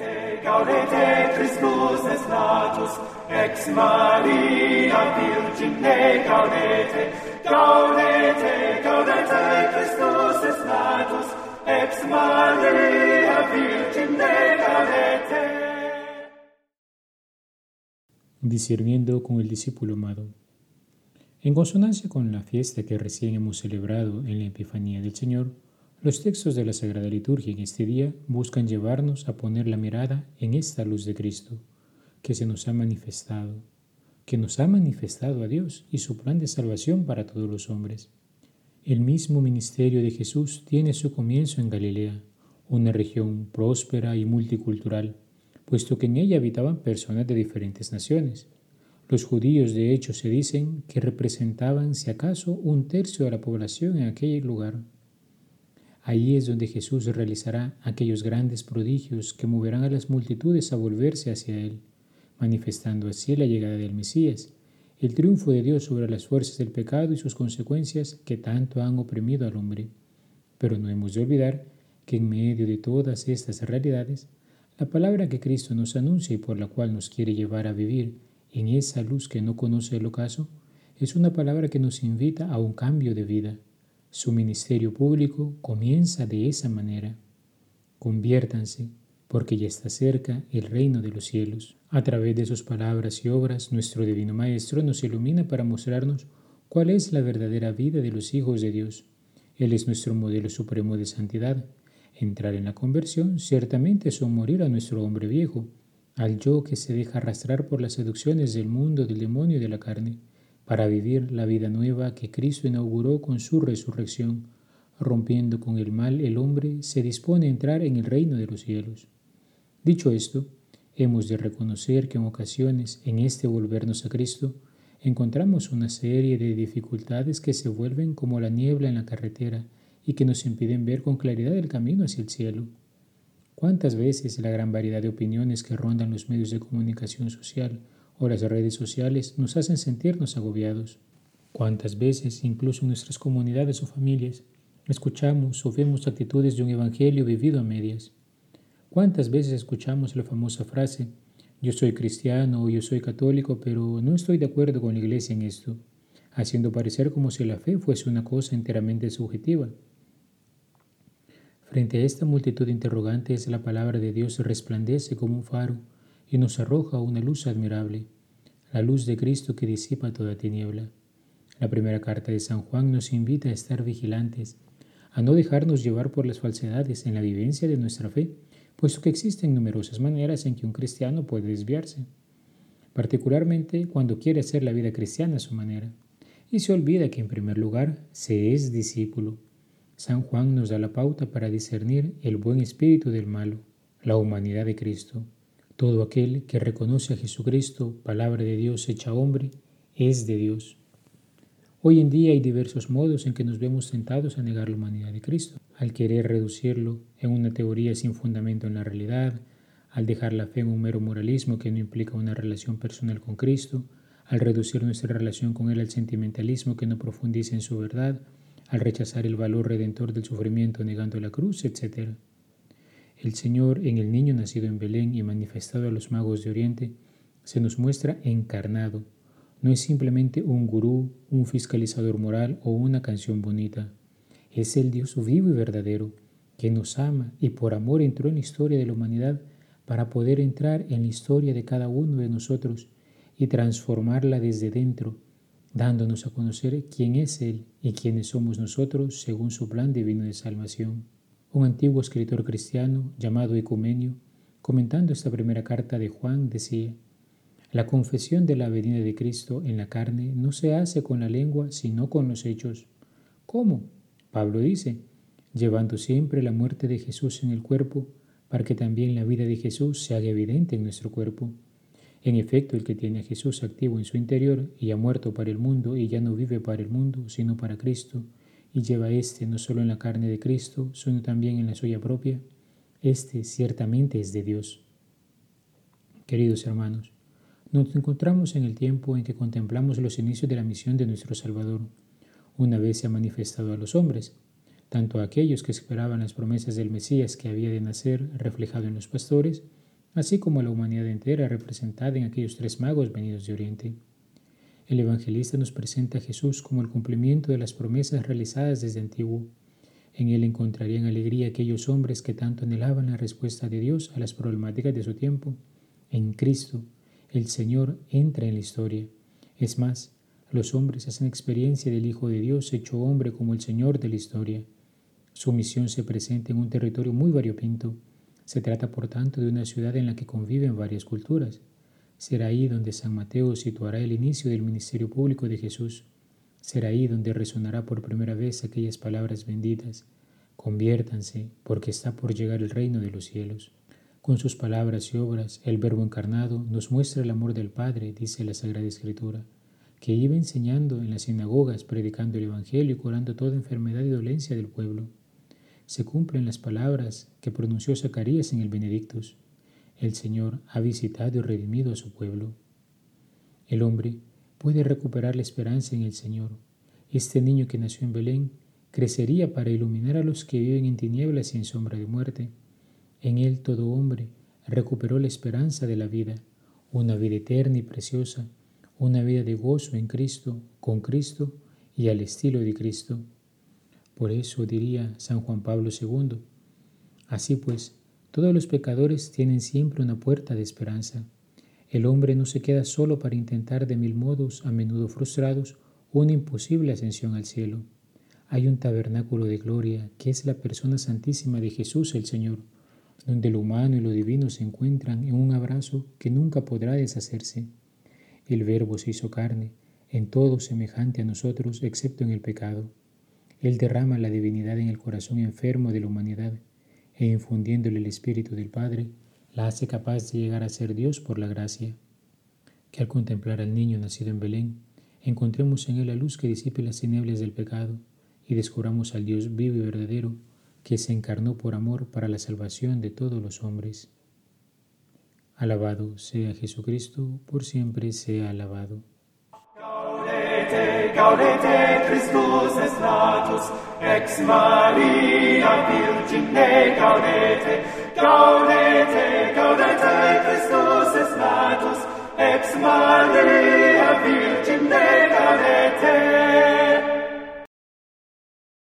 Gaudete, gaudete, Christus es natus, ex Maria Virgine, gaudete, gaudete, gaudete, Christus es natus, ex Maria Virgine, gaudete. Discerniendo con el discípulo amado. En consonancia con la fiesta que recién hemos celebrado en la Epifanía del Señor, los textos de la Sagrada Liturgia en este día buscan llevarnos a poner la mirada en esta luz de Cristo, que se nos ha manifestado, que nos ha manifestado a Dios y su plan de salvación para todos los hombres. El mismo ministerio de Jesús tiene su comienzo en Galilea, una región próspera y multicultural, puesto que en ella habitaban personas de diferentes naciones. Los judíos de hecho se dicen que representaban si acaso un tercio de la población en aquel lugar. Allí es donde Jesús realizará aquellos grandes prodigios que moverán a las multitudes a volverse hacia Él, manifestando así la llegada del Mesías, el triunfo de Dios sobre las fuerzas del pecado y sus consecuencias que tanto han oprimido al hombre. Pero no hemos de olvidar que en medio de todas estas realidades, la palabra que Cristo nos anuncia y por la cual nos quiere llevar a vivir en esa luz que no conoce el ocaso, es una palabra que nos invita a un cambio de vida su ministerio público comienza de esa manera. Conviértanse, porque ya está cerca el reino de los cielos. A través de sus palabras y obras, nuestro Divino Maestro nos ilumina para mostrarnos cuál es la verdadera vida de los hijos de Dios. Él es nuestro modelo supremo de santidad. Entrar en la conversión ciertamente es morir a nuestro hombre viejo, al yo que se deja arrastrar por las seducciones del mundo, del demonio y de la carne para vivir la vida nueva que Cristo inauguró con su resurrección. Rompiendo con el mal, el hombre se dispone a entrar en el reino de los cielos. Dicho esto, hemos de reconocer que en ocasiones, en este volvernos a Cristo, encontramos una serie de dificultades que se vuelven como la niebla en la carretera y que nos impiden ver con claridad el camino hacia el cielo. ¿Cuántas veces la gran variedad de opiniones que rondan los medios de comunicación social o las redes sociales nos hacen sentirnos agobiados. ¿Cuántas veces, incluso en nuestras comunidades o familias, escuchamos o vemos actitudes de un evangelio vivido a medias? ¿Cuántas veces escuchamos la famosa frase, yo soy cristiano o yo soy católico, pero no estoy de acuerdo con la iglesia en esto, haciendo parecer como si la fe fuese una cosa enteramente subjetiva? Frente a esta multitud de interrogantes, la palabra de Dios resplandece como un faro y nos arroja una luz admirable, la luz de Cristo que disipa toda tiniebla. La primera carta de San Juan nos invita a estar vigilantes, a no dejarnos llevar por las falsedades en la vivencia de nuestra fe, puesto que existen numerosas maneras en que un cristiano puede desviarse, particularmente cuando quiere hacer la vida cristiana a su manera, y se olvida que en primer lugar se es discípulo. San Juan nos da la pauta para discernir el buen espíritu del malo, la humanidad de Cristo. Todo aquel que reconoce a Jesucristo, palabra de Dios hecha hombre, es de Dios. Hoy en día hay diversos modos en que nos vemos tentados a negar la humanidad de Cristo, al querer reducirlo en una teoría sin fundamento en la realidad, al dejar la fe en un mero moralismo que no implica una relación personal con Cristo, al reducir nuestra relación con Él al sentimentalismo que no profundiza en su verdad, al rechazar el valor redentor del sufrimiento negando la cruz, etc. El Señor, en el niño nacido en Belén y manifestado a los magos de Oriente, se nos muestra encarnado. No es simplemente un gurú, un fiscalizador moral o una canción bonita. Es el Dios vivo y verdadero, que nos ama y por amor entró en la historia de la humanidad para poder entrar en la historia de cada uno de nosotros y transformarla desde dentro, dándonos a conocer quién es Él y quiénes somos nosotros según su plan divino de salvación. Un antiguo escritor cristiano llamado Ecumenio, comentando esta primera carta de Juan, decía, La confesión de la venida de Cristo en la carne no se hace con la lengua, sino con los hechos. ¿Cómo? Pablo dice, llevando siempre la muerte de Jesús en el cuerpo, para que también la vida de Jesús se haga evidente en nuestro cuerpo. En efecto, el que tiene a Jesús activo en su interior y ha muerto para el mundo y ya no vive para el mundo, sino para Cristo, y lleva éste no solo en la carne de Cristo, sino también en la suya propia, este ciertamente es de Dios. Queridos hermanos, nos encontramos en el tiempo en que contemplamos los inicios de la misión de nuestro Salvador. Una vez se ha manifestado a los hombres, tanto a aquellos que esperaban las promesas del Mesías que había de nacer reflejado en los pastores, así como la humanidad entera representada en aquellos tres magos venidos de Oriente. El evangelista nos presenta a Jesús como el cumplimiento de las promesas realizadas desde antiguo. En él encontrarían alegría aquellos hombres que tanto anhelaban la respuesta de Dios a las problemáticas de su tiempo. En Cristo, el Señor entra en la historia. Es más, los hombres hacen experiencia del Hijo de Dios hecho hombre como el Señor de la historia. Su misión se presenta en un territorio muy variopinto. Se trata, por tanto, de una ciudad en la que conviven varias culturas. Será ahí donde San Mateo situará el inicio del ministerio público de Jesús. Será ahí donde resonará por primera vez aquellas palabras benditas. Conviértanse, porque está por llegar el reino de los cielos. Con sus palabras y obras, el Verbo encarnado nos muestra el amor del Padre, dice la Sagrada Escritura, que iba enseñando en las sinagogas, predicando el Evangelio y curando toda enfermedad y dolencia del pueblo. Se cumplen las palabras que pronunció Zacarías en el Benedictus. El Señor ha visitado y redimido a su pueblo. El hombre puede recuperar la esperanza en el Señor. Este niño que nació en Belén crecería para iluminar a los que viven en tinieblas y en sombra de muerte. En él todo hombre recuperó la esperanza de la vida, una vida eterna y preciosa, una vida de gozo en Cristo, con Cristo y al estilo de Cristo. Por eso diría San Juan Pablo II, así pues, todos los pecadores tienen siempre una puerta de esperanza. El hombre no se queda solo para intentar de mil modos, a menudo frustrados, una imposible ascensión al cielo. Hay un tabernáculo de gloria que es la persona santísima de Jesús el Señor, donde lo humano y lo divino se encuentran en un abrazo que nunca podrá deshacerse. El Verbo se hizo carne, en todo semejante a nosotros excepto en el pecado. Él derrama la divinidad en el corazón enfermo de la humanidad e infundiéndole el Espíritu del Padre, la hace capaz de llegar a ser Dios por la gracia. Que al contemplar al niño nacido en Belén, encontremos en él la luz que disipe las tinieblas del pecado y descubramos al Dios vivo y verdadero que se encarnó por amor para la salvación de todos los hombres. Alabado sea Jesucristo, por siempre sea alabado. Ex Maria Virgine, gaudete, gaudete, gaudete, Christus est natus, ex Maria Virgine, gaudete,